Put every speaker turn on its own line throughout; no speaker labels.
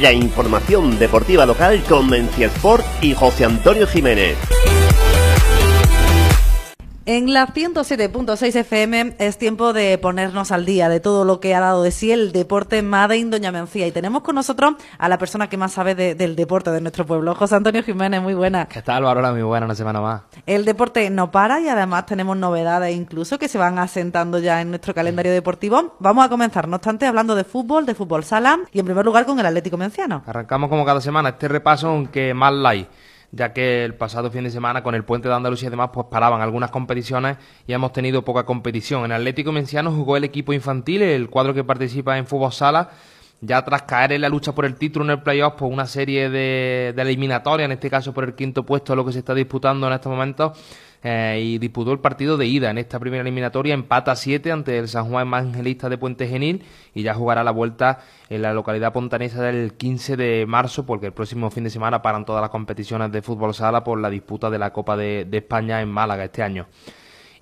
La información deportiva local con Mencia Sport y José Antonio Jiménez.
En la 107.6 FM es tiempo de ponernos al día de todo lo que ha dado de sí el deporte Made in Doña Mencía. Y tenemos con nosotros a la persona que más sabe del deporte de nuestro pueblo, José Antonio Jiménez. Muy buena.
¿Qué tal, Bárbara? Muy buena, una semana más.
El deporte no para y además tenemos novedades incluso que se van asentando ya en nuestro calendario deportivo. Vamos a comenzar, no obstante, hablando de fútbol, de fútbol sala y en primer lugar con el Atlético Menciano.
Arrancamos como cada semana este repaso, aunque más light ya que el pasado fin de semana con el puente de Andalucía y demás pues paraban algunas competiciones y hemos tenido poca competición. En Atlético Menciano jugó el equipo infantil, el cuadro que participa en fútbol sala, ya tras caer en la lucha por el título en el playoff, pues una serie de, de eliminatorias, en este caso por el quinto puesto, lo que se está disputando en estos momentos, eh, y disputó el partido de ida en esta primera eliminatoria, empata 7 ante el San Juan Evangelista de Puente Genil y ya jugará la vuelta en la localidad pontanesa del 15 de marzo porque el próximo fin de semana paran todas las competiciones de fútbol sala por la disputa de la Copa de, España en Málaga este año.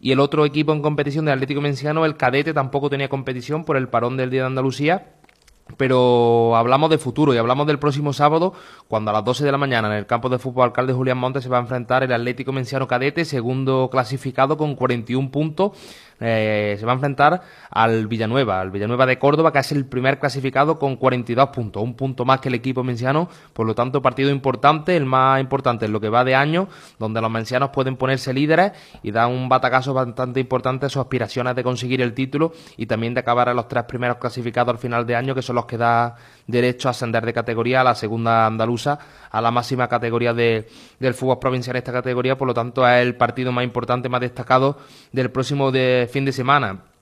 Y el otro equipo en competición del Atlético Menciano, el cadete, tampoco tenía competición por el parón del Día de Andalucía pero hablamos de futuro y hablamos del próximo sábado, cuando a las 12 de la mañana en el campo de fútbol alcalde Julián Montes se va a enfrentar el Atlético Menciano Cadete, segundo clasificado con 41 puntos eh, se va a enfrentar al Villanueva, al Villanueva de Córdoba, que es el primer clasificado con 42 puntos, un punto más que el equipo menciano, por lo tanto partido importante, el más importante en lo que va de año, donde los mencianos pueden ponerse líderes y dar un batacazo bastante importante a sus aspiraciones de conseguir el título y también de acabar a los tres primeros clasificados al final de año, que son los que da derecho a ascender de categoría a la segunda andaluza, a la máxima categoría de, del fútbol provincial. En esta categoría, por lo tanto es el partido más importante, más destacado del próximo de fin de semana.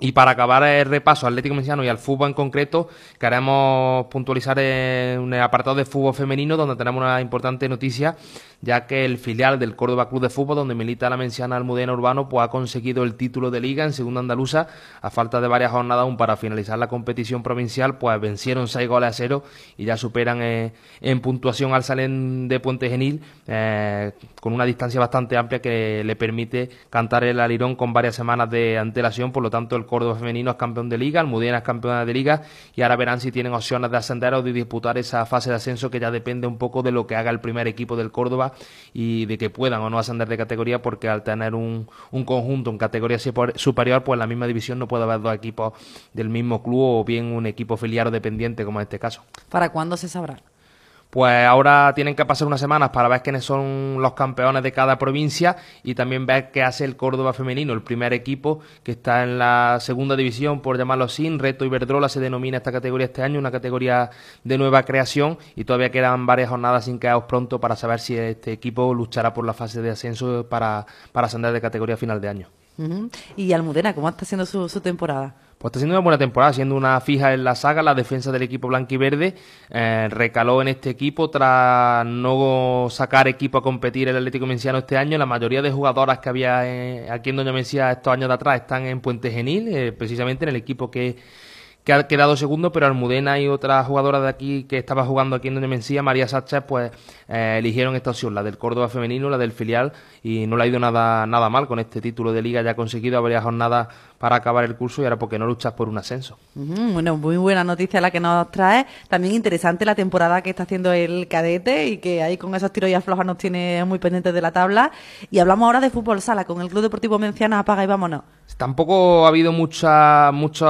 Y para acabar el repaso Atlético Mexicano y al fútbol en concreto, queremos puntualizar en el apartado de fútbol femenino, donde tenemos una importante noticia ya que el filial del Córdoba Club de Fútbol, donde milita la menciana Almudena Urbano, pues ha conseguido el título de liga en segunda andaluza, a falta de varias jornadas aún para finalizar la competición provincial, pues vencieron seis goles a cero y ya superan eh, en puntuación al Salén de Puente Genil, eh, con una distancia bastante amplia que le permite cantar el alirón con varias semanas de antelación, por lo tanto el Córdoba femenino es campeón de liga, Almudena es campeona de liga y ahora verán si tienen opciones de ascender o de disputar esa fase de ascenso que ya depende un poco de lo que haga el primer equipo del Córdoba y de que puedan o no ascender de categoría porque al tener un, un conjunto en categoría superior pues en la misma división no puede haber dos equipos del mismo club o bien un equipo filial o dependiente como en este caso.
¿Para cuándo se sabrá?
Pues ahora tienen que pasar unas semanas para ver quiénes son los campeones de cada provincia y también ver qué hace el Córdoba femenino, el primer equipo que está en la segunda división, por llamarlo así, Reto Iberdrola se denomina esta categoría este año, una categoría de nueva creación y todavía quedan varias jornadas sin quedaros pronto para saber si este equipo luchará por la fase de ascenso para, para ascender de categoría final de año.
Y Almudena, ¿cómo está haciendo su temporada?
Pues está siendo una buena temporada, siendo una fija en la saga, la defensa del equipo blanquiverde eh, recaló en este equipo tras no sacar equipo a competir el Atlético Menciano este año. La mayoría de jugadoras que había eh, aquí en Doña Mencía estos años de atrás están en Puente Genil, eh, precisamente en el equipo que que ha quedado segundo, pero Almudena y otra jugadora de aquí que estaba jugando aquí en Doña Mencía, María Sánchez, pues eh, eligieron esta opción, la del Córdoba femenino, la del filial, y no le ha ido nada, nada mal con este título de liga, ya conseguido varias jornadas para acabar el curso y ahora porque no luchas por un ascenso.
bueno, muy buena noticia la que nos trae. También interesante la temporada que está haciendo el cadete y que ahí con esos tiros y aflojas nos tiene muy pendientes de la tabla. Y hablamos ahora de fútbol sala con el Club Deportivo Menciana, apaga y vámonos.
Tampoco ha habido mucha, muchos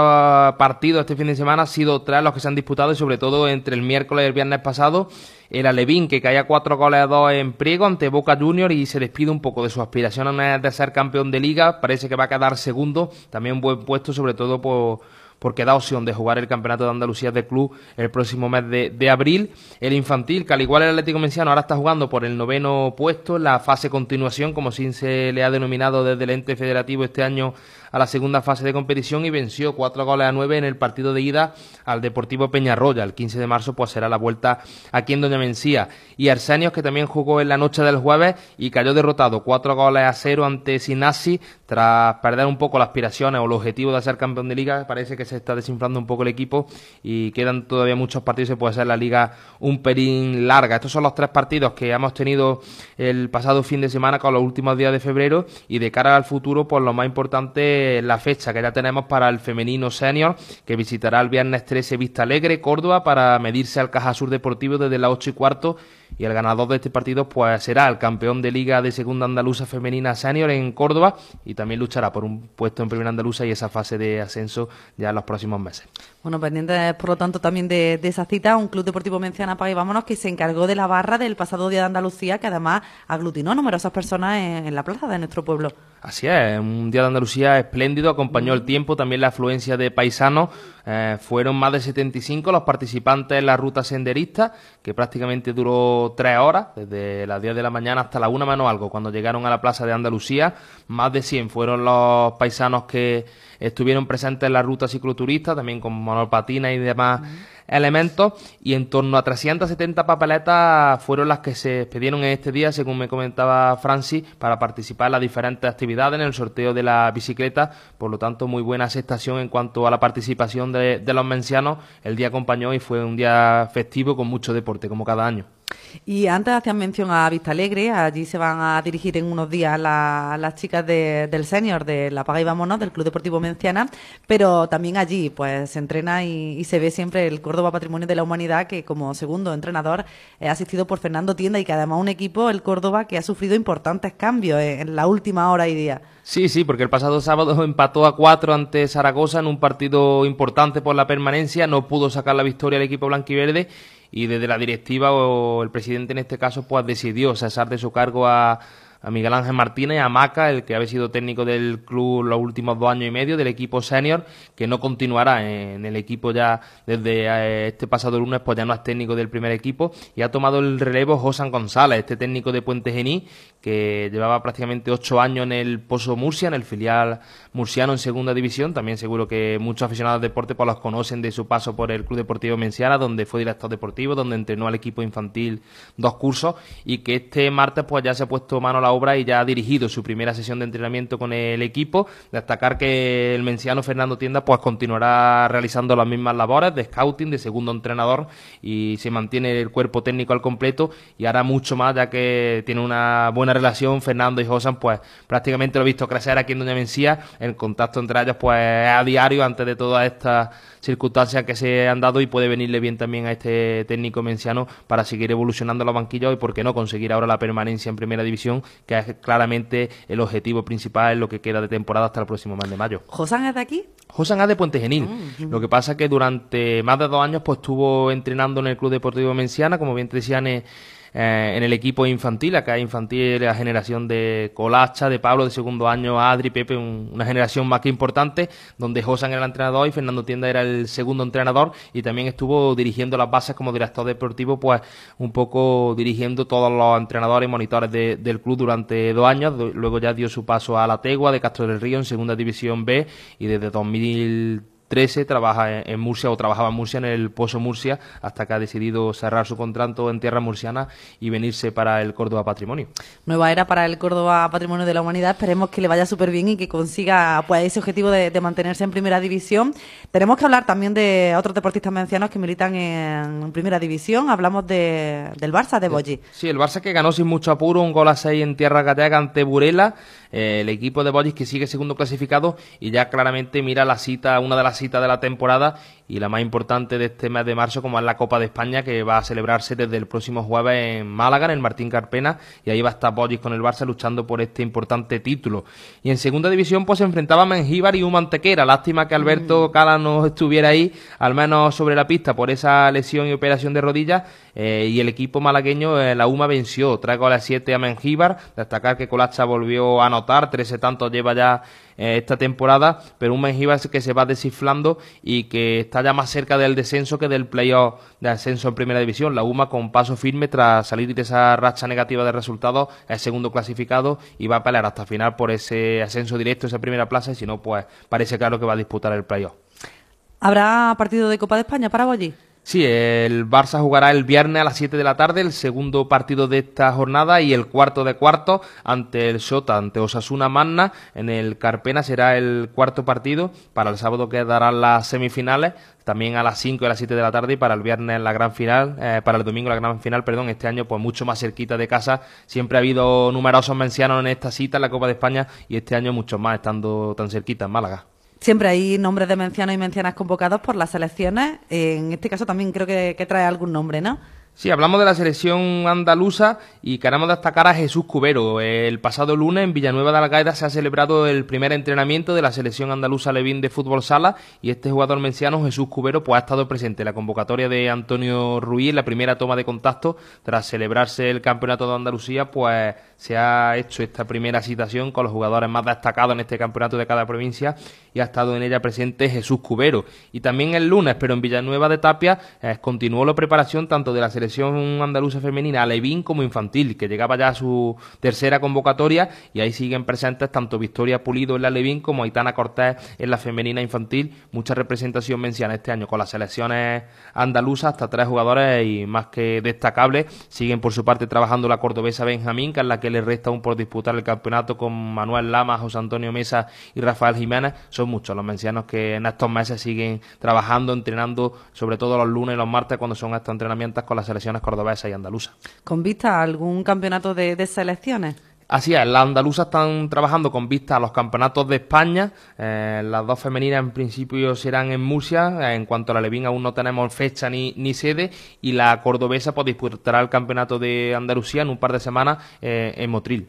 partidos este fin de semana, ha sido tres los que se han disputado y sobre todo entre el miércoles y el viernes pasado el Alevín que caía cuatro goles a dos en Priego ante Boca Juniors y se despide un poco de su aspiración de ser campeón de liga, parece que va a quedar segundo, también un buen puesto sobre todo por porque da opción de jugar el Campeonato de Andalucía de Club el próximo mes de, abril. El infantil, que al igual el Atlético Menciano, ahora está jugando por el noveno puesto la fase continuación, como si se le ha denominado desde el ente federativo este año a la segunda fase de competición y venció cuatro goles a nueve en el partido de ida al Deportivo Peñarroya. El 15 de marzo pues será la vuelta aquí en Doña Mencía. Y Arsenios que también jugó en la noche del jueves y cayó derrotado cuatro goles a cero ante Sinasi tras perder un poco las aspiraciones o el objetivo de ser campeón de liga. Parece que se está desinflando un poco el equipo y quedan todavía muchos partidos y puede hacer la liga un pelín larga. Estos son los tres partidos que hemos tenido el pasado fin de semana con los últimos días de febrero y de cara al futuro pues lo más importante la fecha que ya tenemos para el femenino senior, que visitará el viernes 13 Vista Alegre, Córdoba, para medirse al Caja Sur Deportivo desde las 8 y cuarto y el ganador de este partido pues será el campeón de liga de segunda andaluza femenina senior en Córdoba y también luchará por un puesto en primera andaluza y esa fase de ascenso ya en los próximos meses.
Bueno, pendientes por lo tanto también de, esa cita, un club deportivo Menciana Paga y Vámonos que se encargó de la barra del pasado Día de Andalucía que además aglutinó numerosas personas en, la plaza de nuestro pueblo.
Así es, un Día de Andalucía espléndido, acompañó el tiempo, también la afluencia de paisanos, eh, fueron más de 75 los participantes en la ruta senderista, que prácticamente duró tres horas, desde las 10 de la mañana hasta la una menos algo, cuando llegaron a la Plaza de Andalucía. Más de 100 fueron los paisanos que estuvieron presentes en la ruta cicloturista, también con monopatina y demás elementos, y en torno a 370 papeletas fueron las que se expedieron en este día, según me comentaba Francis, para participar en las diferentes actividades en el sorteo de la bicicleta, por lo tanto muy buena aceptación en cuanto a la participación de, de los mencianos, el día acompañó y fue un día festivo con mucho deporte, como cada año.
Y antes hacían mención a Vista Alegre, allí se van a dirigir en unos días las chicas del senior de La Paga y Vámonos, del Club Deportivo Menciana, pero también allí pues se entrena y, se ve siempre el Córdoba Patrimonio de la Humanidad, que como segundo entrenador ha asistido por Fernando Tienda y que además un equipo, el Córdoba, que ha sufrido importantes cambios en la última hora y día.
Sí, sí, porque el pasado sábado empató a cuatro ante Zaragoza en un partido importante por la permanencia, no pudo sacar la victoria el equipo blanquiverde y desde la directiva o el presidente en este caso pues decidió cesar de su cargo a Miguel Ángel Martínez, a Maca, el que había sido técnico del club los últimos dos años y medio, del equipo senior, que no continuará en el equipo ya desde eh, este pasado lunes, pues ya no es técnico del primer equipo, y ha tomado el relevo José González, este técnico de Puente Gení, que llevaba prácticamente ocho años en el Pozo Murcia, en el filial murciano en segunda división, también seguro que muchos aficionados de deporte pues los conocen de su paso por el Club Deportivo Menciana, donde fue director deportivo, donde entrenó al equipo infantil dos cursos, y que este martes pues ya se ha puesto mano a la obra y ya ha dirigido su primera sesión de entrenamiento con el equipo. Destacar que el menciano Fernando Tienda pues continuará realizando las mismas labores de scouting, de segundo entrenador y se mantiene el cuerpo técnico al completo y hará mucho más ya que tiene una buena relación Fernando y Josan pues prácticamente lo he visto crecer aquí en Doña Mencía, el contacto entre ellos pues a diario antes de todas estas circunstancias que se han dado y puede venirle bien también a este técnico menciano para seguir evolucionando los banquillos y por qué no conseguir ahora la permanencia en primera división que es claramente el objetivo principal en lo que queda de temporada hasta el próximo mes de mayo.
¿Josan es de aquí?
Josan es de Puente Genil. Mm, lo que pasa es que durante más de dos años pues estuvo entrenando en el Club Deportivo Menciana, como bien te decían, eh, en el equipo infantil, acá infantil la generación de Colacha, de Pablo de segundo año, Adri, Pepe, una generación más que importante, donde Josan era el entrenador y Fernando Tienda era el segundo entrenador y también estuvo dirigiendo las bases como director deportivo, pues un poco dirigiendo todos los entrenadores y monitores del club durante dos años, luego ya dio su paso a la Tegua de Castro del Río en segunda división B y desde 2000 13 trabaja en Murcia o trabajaba en Murcia en el Pozo Murcia hasta que ha decidido cerrar su contrato en tierra murciana y venirse para el Córdoba Patrimonio.
Nueva era para el Córdoba Patrimonio de la Humanidad. Esperemos que le vaya súper bien y que consiga pues, ese objetivo de, mantenerse en primera división. Tenemos que hablar también de otros deportistas mencianos que militan en primera división. Hablamos de, del Barça de Bolli.
Sí, el Barça que ganó sin mucho apuro un gol a 6 en tierra gallega ante Burela. Eh, el equipo de Bolli que sigue segundo clasificado y ya claramente mira la cita, una de las cita de la temporada y la más importante de este mes de marzo como es la Copa de España que va a celebrarse desde el próximo jueves en Málaga, en el Martín Carpena y ahí va a estar Bollis con el Barça luchando por este importante título. Y en segunda división pues se enfrentaba Mengíbar y Humantequera, lástima que Alberto mm. Cala no estuviera ahí, al menos sobre la pista por esa lesión y operación de rodilla eh, y el equipo malagueño, eh, la UMA venció, trae goles a 7 a Mengíbar, destacar que Colacha volvió a anotar, 13 tantos lleva ya eh, esta temporada, pero un Mengíbar que se va desinflando y que está ya más cerca del descenso que del playoff de ascenso en primera división. La UMA con paso firme tras salir de esa racha negativa de resultados es segundo clasificado y va a pelear hasta final por ese ascenso directo, esa primera plaza y si no, pues parece claro que va a disputar el playoff.
¿Habrá partido de Copa de España para allí?
Sí, el Barça jugará el viernes a las 7 de la tarde, el segundo partido de esta jornada y el cuarto de cuarto ante el Sota, ante Osasuna Magna. En el Carpena será el cuarto partido. Para el sábado quedarán las semifinales, también a las 5 y a las 7 de la tarde y para el viernes la gran final, eh, para el domingo la gran final, perdón, este año pues mucho más cerquita de casa. Siempre ha habido numerosos mencianos en esta cita en la Copa de España y este año muchos más estando tan cerquita en Málaga.
Siempre hay nombres de menciones y menciones convocados por las selecciones. En este caso también creo que, que trae algún nombre, ¿no?
Sí, hablamos de la selección andaluza y queremos destacar a Jesús Cubero. El pasado lunes en Villanueva de Algaida se ha celebrado el primer entrenamiento de la selección andaluza Levín de fútbol sala y este jugador menciano, Jesús Cubero, pues ha estado presente en la convocatoria de Antonio Ruiz, la primera toma de contacto tras celebrarse el campeonato de Andalucía, pues se ha hecho esta primera citación con los jugadores más destacados en este campeonato de cada provincia y ha estado en ella presente Jesús Cubero. Y también el lunes, pero en Villanueva de Tapia, eh, continuó la preparación tanto de la selección selección andaluza femenina, Alevín como infantil, que llegaba ya a su tercera convocatoria y ahí siguen presentes tanto Victoria Pulido en la Alevín como Aitana Cortés en la femenina infantil. Mucha representación menciona este año con las selecciones andaluzas, hasta tres jugadores y más que destacables. Siguen por su parte trabajando la cordobesa Benjamín, que es la que le resta aún por disputar el campeonato con Manuel Lama, José Antonio Mesa y Rafael Jiménez. Son muchos los mencianos que en estos meses siguen trabajando, entrenando, sobre todo los lunes y los martes cuando son estos entrenamientos con la selección selecciones cordobesas y andaluzas.
¿Con vista a algún campeonato de, selecciones?
Así es, las andaluzas están trabajando con vista a los campeonatos de España. Eh, las dos femeninas en principio serán en Murcia. en cuanto a la Levín aún no tenemos fecha ni, ni sede. Y la cordobesa pues, disputará el campeonato de Andalucía en un par de semanas eh, en Motril.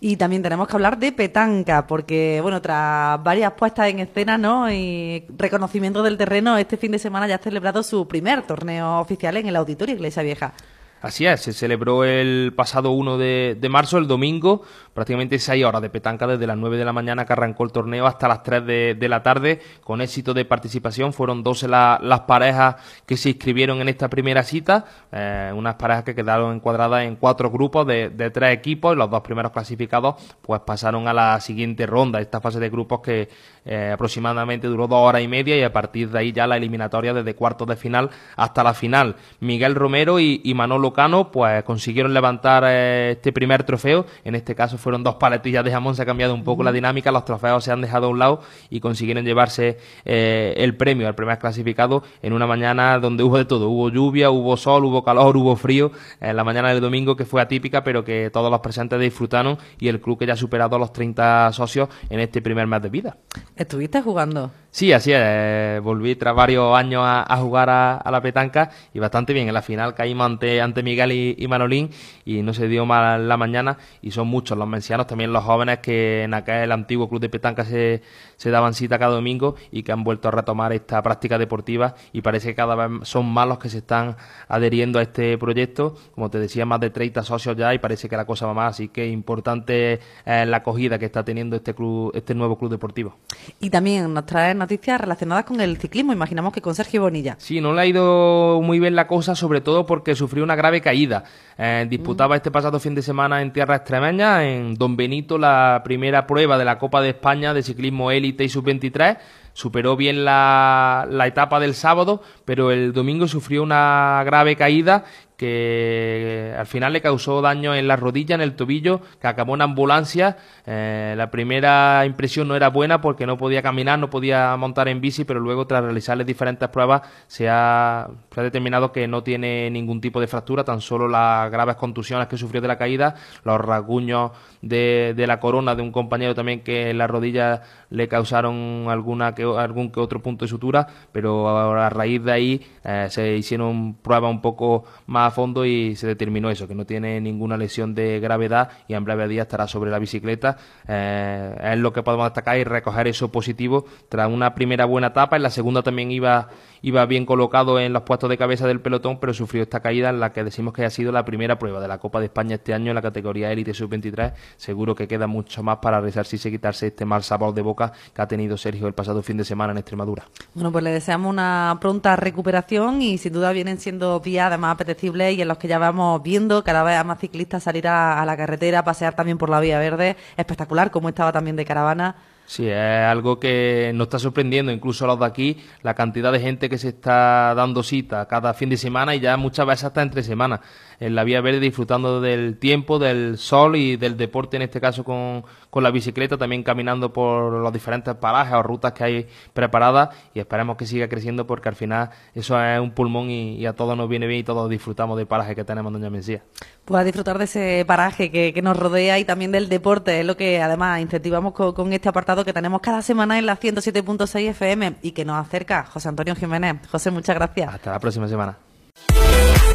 Y también tenemos que hablar de petanca, porque, bueno, tras varias puestas en escena, ¿no? Y reconocimiento del terreno, este fin de semana ya ha celebrado su primer torneo oficial en el Auditorio Iglesia Vieja.
Así es, se celebró el pasado 1 de, marzo, el domingo, prácticamente seis horas de petanca desde las 9 de la mañana que arrancó el torneo hasta las 3 de, la tarde, con éxito de participación. Fueron 12 las parejas que se inscribieron en esta primera cita, eh, unas parejas que quedaron encuadradas en cuatro grupos de, tres equipos, y los dos primeros clasificados pues pasaron a la siguiente ronda, esta fase de grupos que eh, aproximadamente duró dos horas y media y a partir de ahí ya la eliminatoria desde cuartos de final hasta la final. Miguel Romero y Manolo pues consiguieron levantar eh, este primer trofeo. En este caso fueron dos paletillas de jamón, se ha cambiado un poco la dinámica, los trofeos se han dejado a un lado y consiguieron llevarse eh, el premio al primer clasificado en una mañana donde hubo de todo. Hubo lluvia, hubo sol, hubo calor, hubo frío. En la mañana del domingo que fue atípica, pero que todos los presentes disfrutaron y el club que ya ha superado a los 30 socios en este primer mes de vida.
¿Estuviste jugando?
Sí, así es. Eh, volví tras varios años a, jugar a, la petanca y bastante bien. En la final caímos ante, ante Miguel y, Manolín y no se dio mal la mañana. Y son muchos los mencianos, también los jóvenes que en aquel antiguo club de petanca se, daban cita cada domingo y que han vuelto a retomar esta práctica deportiva. Y parece que cada vez son más los que se están adheriendo a este proyecto. Como te decía, más de 30 socios ya y parece que la cosa va más. Así que importante es la acogida que está teniendo este club, este nuevo club deportivo.
Y también nos trae noticias relacionadas con el ciclismo, imaginamos que con Sergio Bonilla.
Sí, no le ha ido muy bien la cosa, sobre todo porque sufrió una grave caída. Eh, disputaba este pasado fin de semana en tierra extremeña, en Don Benito, la primera prueba de la Copa de España de ciclismo élite y sub-23 superó bien la, la, etapa del sábado, pero el domingo sufrió una grave caída que al final le causó daño en la rodilla, en el tobillo, que acabó en ambulancia. Eh, la primera impresión no era buena porque no podía caminar, no podía montar en bici, pero luego tras realizarle diferentes pruebas se ha, determinado que no tiene ningún tipo de fractura, tan solo las graves contusiones que sufrió de la caída, los rasguños de, de la corona de un compañero también que en la rodilla le causaron alguna que, algún que otro punto de sutura, pero a raíz de ahí eh, se hicieron pruebas un poco más fondo y se determinó eso, que no tiene ninguna lesión de gravedad y en breve día estará sobre la bicicleta. Eh, es lo que podemos destacar y recoger eso positivo tras una primera buena etapa. En la segunda también iba, iba bien colocado en los puestos de cabeza del pelotón, pero sufrió esta caída en la que decimos que ha sido la primera prueba de la Copa de España este año en la categoría élite sub-23. Seguro que queda mucho más para resarcirse y quitarse este mal sabor de boca que ha tenido Sergio el pasado fin de semana en Extremadura.
Bueno, pues le deseamos una pronta recuperación y sin duda vienen siendo días además apetecibles y en los que ya vamos viendo cada vez más ciclistas salir a, la carretera, pasear también por la vía verde. Espectacular como estaba también de caravana.
Sí, es algo que nos está sorprendiendo, incluso a los de aquí, la cantidad de gente que se está dando cita cada fin de semana y ya muchas veces hasta entre semanas en la Vía Verde disfrutando del tiempo, del sol y del deporte, en este caso con, con la bicicleta, también caminando por los diferentes parajes o rutas que hay preparadas y esperemos que siga creciendo porque al final eso es un pulmón y, a todos nos viene bien y todos disfrutamos del paraje que tenemos en Doña Mencía.
Pues a disfrutar de ese paraje que, que, nos rodea y también del deporte, es lo que además incentivamos con, con este apartado que tenemos cada semana en la 107.6 FM y que nos acerca José Antonio Jiménez. José, muchas gracias.
Hasta la próxima semana.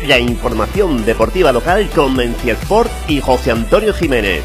La información deportiva local con Mencia Sport y José Antonio Jiménez.